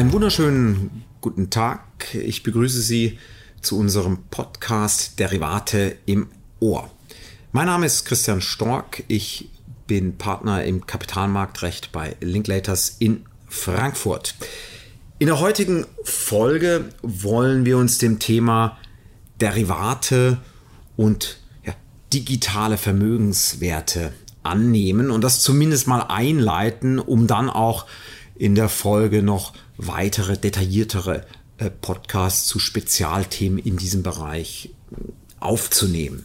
Einen wunderschönen guten Tag. Ich begrüße Sie zu unserem Podcast Derivate im Ohr. Mein Name ist Christian Stork. Ich bin Partner im Kapitalmarktrecht bei Linklaters in Frankfurt. In der heutigen Folge wollen wir uns dem Thema Derivate und ja, digitale Vermögenswerte annehmen und das zumindest mal einleiten, um dann auch in der Folge noch weitere, detailliertere äh, Podcasts zu Spezialthemen in diesem Bereich äh, aufzunehmen.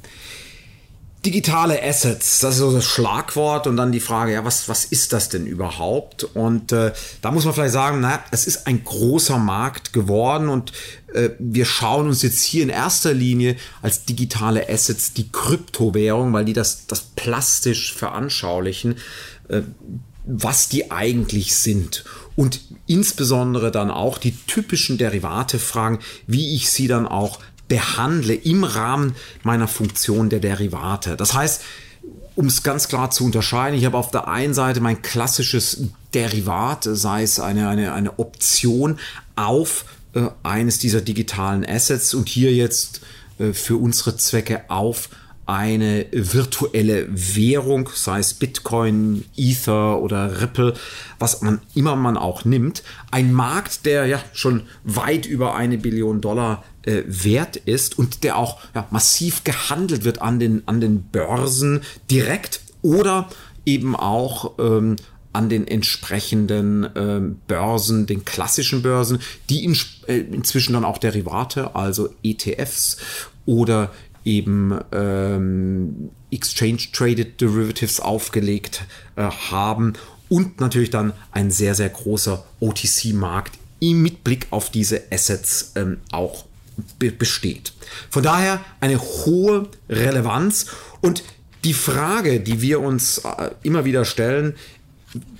Digitale Assets, das ist so das Schlagwort und dann die Frage, ja, was, was ist das denn überhaupt? Und äh, da muss man vielleicht sagen, na, es ist ein großer Markt geworden und äh, wir schauen uns jetzt hier in erster Linie als digitale Assets die Kryptowährung, weil die das, das plastisch veranschaulichen, äh, was die eigentlich sind und insbesondere dann auch die typischen Derivate fragen, wie ich sie dann auch behandle im Rahmen meiner Funktion der Derivate. Das heißt, um es ganz klar zu unterscheiden, ich habe auf der einen Seite mein klassisches Derivat, sei es eine, eine, eine Option auf äh, eines dieser digitalen Assets und hier jetzt äh, für unsere Zwecke auf eine virtuelle Währung, sei es Bitcoin, Ether oder Ripple, was man immer man auch nimmt. Ein Markt, der ja schon weit über eine Billion Dollar äh, wert ist und der auch ja, massiv gehandelt wird an den, an den Börsen direkt oder eben auch ähm, an den entsprechenden ähm, Börsen, den klassischen Börsen, die in, äh, inzwischen dann auch Derivate, also ETFs oder eben ähm, Exchange Traded Derivatives aufgelegt äh, haben und natürlich dann ein sehr, sehr großer OTC-Markt mit Blick auf diese Assets ähm, auch be besteht. Von daher eine hohe Relevanz und die Frage, die wir uns äh, immer wieder stellen,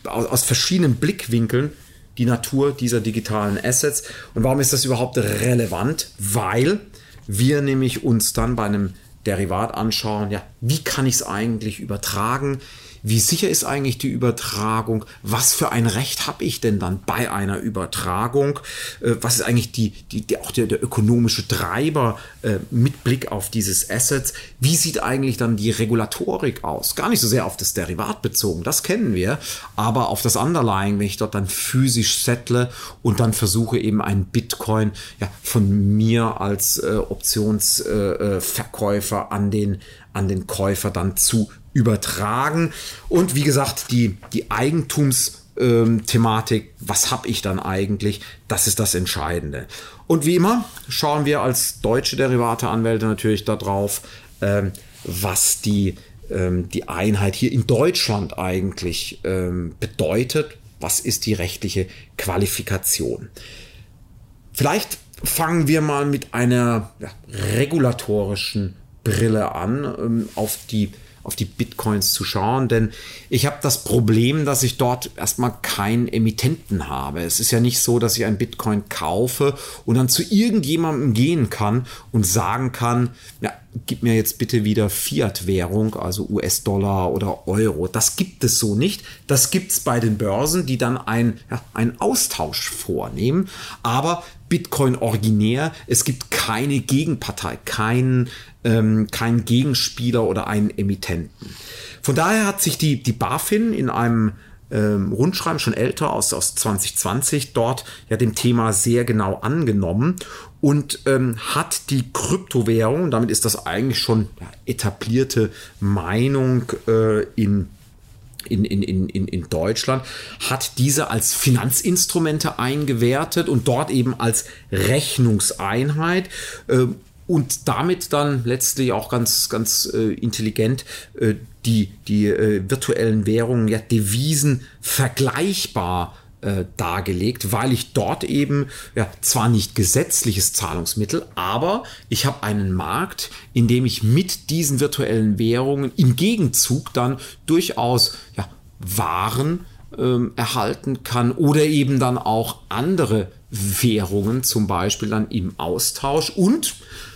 aus, aus verschiedenen Blickwinkeln, die Natur dieser digitalen Assets und warum ist das überhaupt relevant? Weil wir nämlich uns dann bei einem Derivat anschauen, ja, wie kann ich es eigentlich übertragen? Wie sicher ist eigentlich die Übertragung? Was für ein Recht habe ich denn dann bei einer Übertragung? Äh, was ist eigentlich die, die, die auch der, der ökonomische Treiber äh, mit Blick auf dieses Assets? Wie sieht eigentlich dann die Regulatorik aus? Gar nicht so sehr auf das Derivat bezogen, das kennen wir, aber auf das Underlying, wenn ich dort dann physisch settle und dann versuche eben ein Bitcoin ja, von mir als äh, Optionsverkäufer äh, an den an den Käufer dann zu übertragen. Und wie gesagt, die, die Eigentumsthematik, was habe ich dann eigentlich, das ist das Entscheidende. Und wie immer schauen wir als deutsche Derivateanwälte natürlich darauf, ähm, was die, ähm, die Einheit hier in Deutschland eigentlich ähm, bedeutet. Was ist die rechtliche Qualifikation? Vielleicht fangen wir mal mit einer regulatorischen Brille an, auf die auf die Bitcoins zu schauen, denn ich habe das Problem, dass ich dort erstmal keinen Emittenten habe. Es ist ja nicht so, dass ich ein Bitcoin kaufe und dann zu irgendjemandem gehen kann und sagen kann, ja, gib mir jetzt bitte wieder Fiat-Währung, also US-Dollar oder Euro. Das gibt es so nicht. Das gibt es bei den Börsen, die dann ein, ja, einen Austausch vornehmen. Aber Bitcoin originär, es gibt keine Gegenpartei, keinen ähm, keinen Gegenspieler oder einen Emittenten. Von daher hat sich die, die BaFin in einem ähm, Rundschreiben schon älter aus, aus 2020 dort ja dem Thema sehr genau angenommen und ähm, hat die Kryptowährung, damit ist das eigentlich schon ja, etablierte Meinung äh, in in, in, in, in Deutschland, hat diese als Finanzinstrumente eingewertet und dort eben als Rechnungseinheit. Äh, und damit dann letztlich auch ganz, ganz äh, intelligent äh, die, die äh, virtuellen Währungen, ja, Devisen vergleichbar äh, dargelegt, weil ich dort eben ja zwar nicht gesetzliches Zahlungsmittel, aber ich habe einen Markt, in dem ich mit diesen virtuellen Währungen im Gegenzug dann durchaus ja, Waren ähm, erhalten kann oder eben dann auch andere Währungen, zum Beispiel dann im Austausch und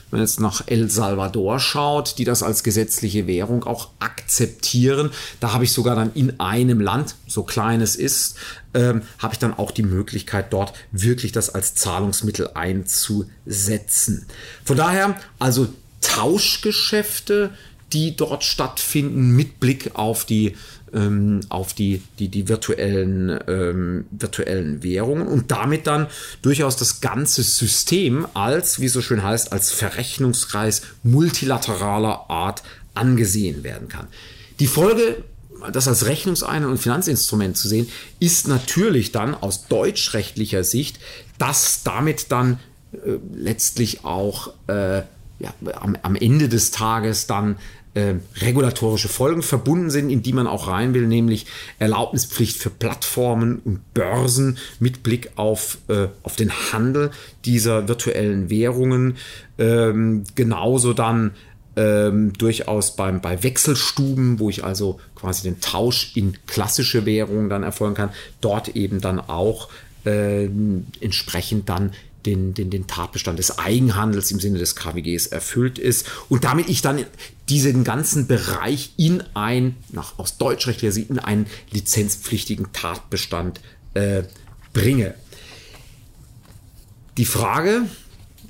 wenn man jetzt nach El Salvador schaut, die das als gesetzliche Währung auch akzeptieren, da habe ich sogar dann in einem Land, so klein es ist, ähm, habe ich dann auch die Möglichkeit, dort wirklich das als Zahlungsmittel einzusetzen. Von daher also Tauschgeschäfte, die dort stattfinden mit Blick auf die ähm, auf die, die, die virtuellen, ähm, virtuellen Währungen und damit dann durchaus das ganze System als, wie es so schön heißt, als Verrechnungskreis multilateraler Art angesehen werden kann. Die Folge das als Rechnungseinheit und Finanzinstrument zu sehen, ist natürlich dann aus deutschrechtlicher Sicht, dass damit dann äh, letztlich auch äh, ja, am, am Ende des Tages dann äh, regulatorische Folgen verbunden sind, in die man auch rein will, nämlich Erlaubnispflicht für Plattformen und Börsen mit Blick auf, äh, auf den Handel dieser virtuellen Währungen. Ähm, genauso dann ähm, durchaus beim, bei Wechselstuben, wo ich also quasi den Tausch in klassische Währungen dann erfolgen kann, dort eben dann auch äh, entsprechend dann den, den, den Tatbestand des Eigenhandels im Sinne des KWGs erfüllt ist und damit ich dann diesen ganzen Bereich in ein, nach, aus deutschrechtlicher Sicht, in einen lizenzpflichtigen Tatbestand äh, bringe. Die Frage,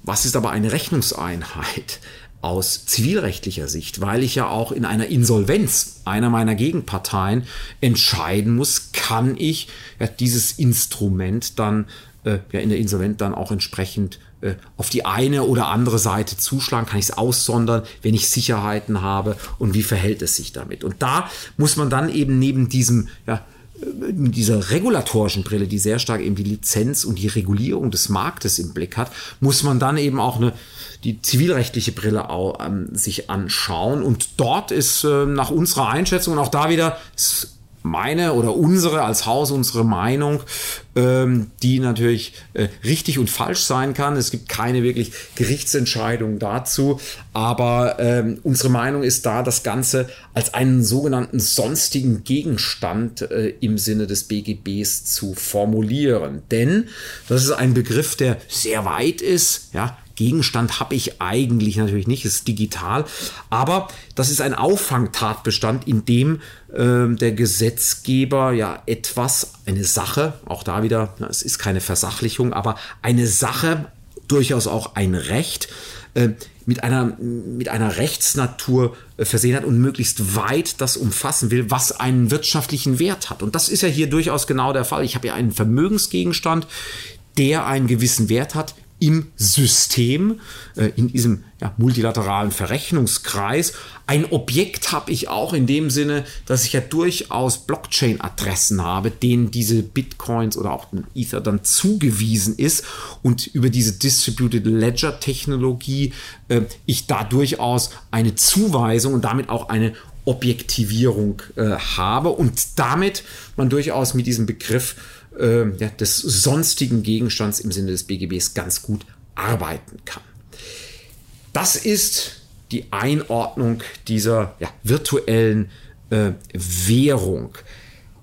was ist aber eine Rechnungseinheit? aus zivilrechtlicher Sicht, weil ich ja auch in einer Insolvenz einer meiner Gegenparteien entscheiden muss, kann ich ja, dieses Instrument dann äh, ja in der Insolvent dann auch entsprechend äh, auf die eine oder andere Seite zuschlagen, kann ich es aussondern, wenn ich Sicherheiten habe und wie verhält es sich damit. Und da muss man dann eben neben diesem, ja, äh, dieser regulatorischen Brille, die sehr stark eben die Lizenz und die Regulierung des Marktes im Blick hat, muss man dann eben auch eine die zivilrechtliche Brille auch, ähm, sich anschauen. Und dort ist äh, nach unserer Einschätzung und auch da wieder ist meine oder unsere als Haus unsere Meinung, ähm, die natürlich äh, richtig und falsch sein kann. Es gibt keine wirklich Gerichtsentscheidung dazu, aber ähm, unsere Meinung ist da, das Ganze als einen sogenannten sonstigen Gegenstand äh, im Sinne des BGBs zu formulieren. Denn das ist ein Begriff, der sehr weit ist, ja, Gegenstand habe ich eigentlich natürlich nicht, ist digital, aber das ist ein Auffangtatbestand, in dem äh, der Gesetzgeber ja etwas, eine Sache, auch da wieder, na, es ist keine Versachlichung, aber eine Sache, durchaus auch ein Recht, äh, mit einer, mit einer Rechtsnatur äh, versehen hat und möglichst weit das umfassen will, was einen wirtschaftlichen Wert hat. Und das ist ja hier durchaus genau der Fall. Ich habe ja einen Vermögensgegenstand, der einen gewissen Wert hat, im System, äh, in diesem ja, multilateralen Verrechnungskreis. Ein Objekt habe ich auch in dem Sinne, dass ich ja durchaus Blockchain-Adressen habe, denen diese Bitcoins oder auch ein Ether dann zugewiesen ist und über diese Distributed Ledger-Technologie äh, ich da durchaus eine Zuweisung und damit auch eine Objektivierung äh, habe und damit man durchaus mit diesem Begriff äh, ja, des sonstigen Gegenstands im Sinne des BGBs ganz gut arbeiten kann. Das ist die Einordnung dieser ja, virtuellen äh, Währung.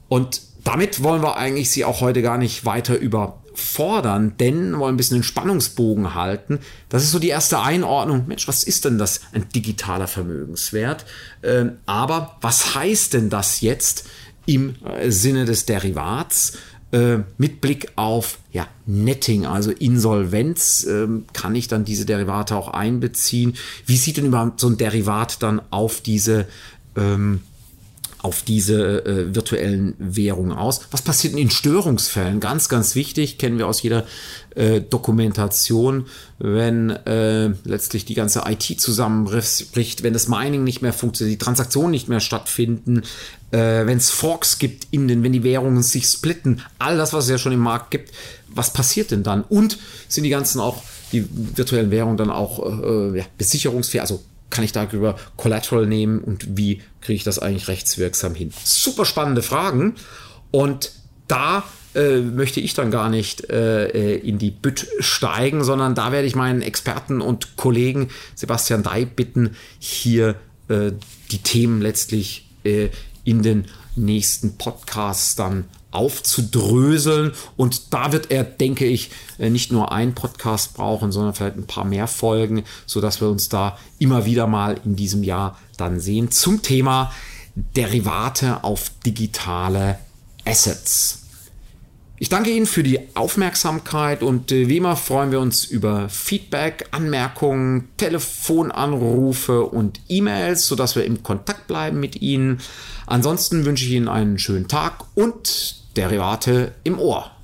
Und damit wollen wir eigentlich Sie auch heute gar nicht weiter überfordern, denn wir wollen ein bisschen den Spannungsbogen halten. Das ist so die erste Einordnung. Mensch, was ist denn das? Ein digitaler Vermögenswert. Ähm, aber was heißt denn das jetzt im äh, Sinne des Derivats? Äh, mit Blick auf ja, Netting, also Insolvenz, äh, kann ich dann diese Derivate auch einbeziehen. Wie sieht denn überhaupt so ein Derivat dann auf diese ähm, auf diese äh, virtuellen Währungen aus. Was passiert in Störungsfällen? Ganz, ganz wichtig, kennen wir aus jeder äh, Dokumentation, wenn äh, letztlich die ganze IT zusammenbricht, wenn das Mining nicht mehr funktioniert, die Transaktionen nicht mehr stattfinden, äh, wenn es Forks gibt in den, wenn die Währungen sich splitten, all das, was es ja schon im Markt gibt, was passiert denn dann? Und sind die ganzen auch, die virtuellen Währungen dann auch äh, ja, besicherungsfähig, also kann ich darüber Collateral nehmen und wie kriege ich das eigentlich rechtswirksam hin? Super spannende Fragen und da äh, möchte ich dann gar nicht äh, äh, in die Bütt steigen, sondern da werde ich meinen Experten und Kollegen Sebastian Dei bitten, hier äh, die Themen letztlich äh, in den nächsten Podcasts dann aufzudröseln. Und da wird er, denke ich, äh, nicht nur einen Podcast brauchen, sondern vielleicht ein paar mehr Folgen, sodass wir uns da immer wieder mal in diesem Jahr dann sehen zum Thema Derivate auf digitale Assets. Ich danke Ihnen für die Aufmerksamkeit und äh, wie immer freuen wir uns über Feedback, Anmerkungen, Telefonanrufe und E-Mails, sodass wir im Kontakt bleiben mit Ihnen. Ansonsten wünsche ich Ihnen einen schönen Tag und Derivate im Ohr.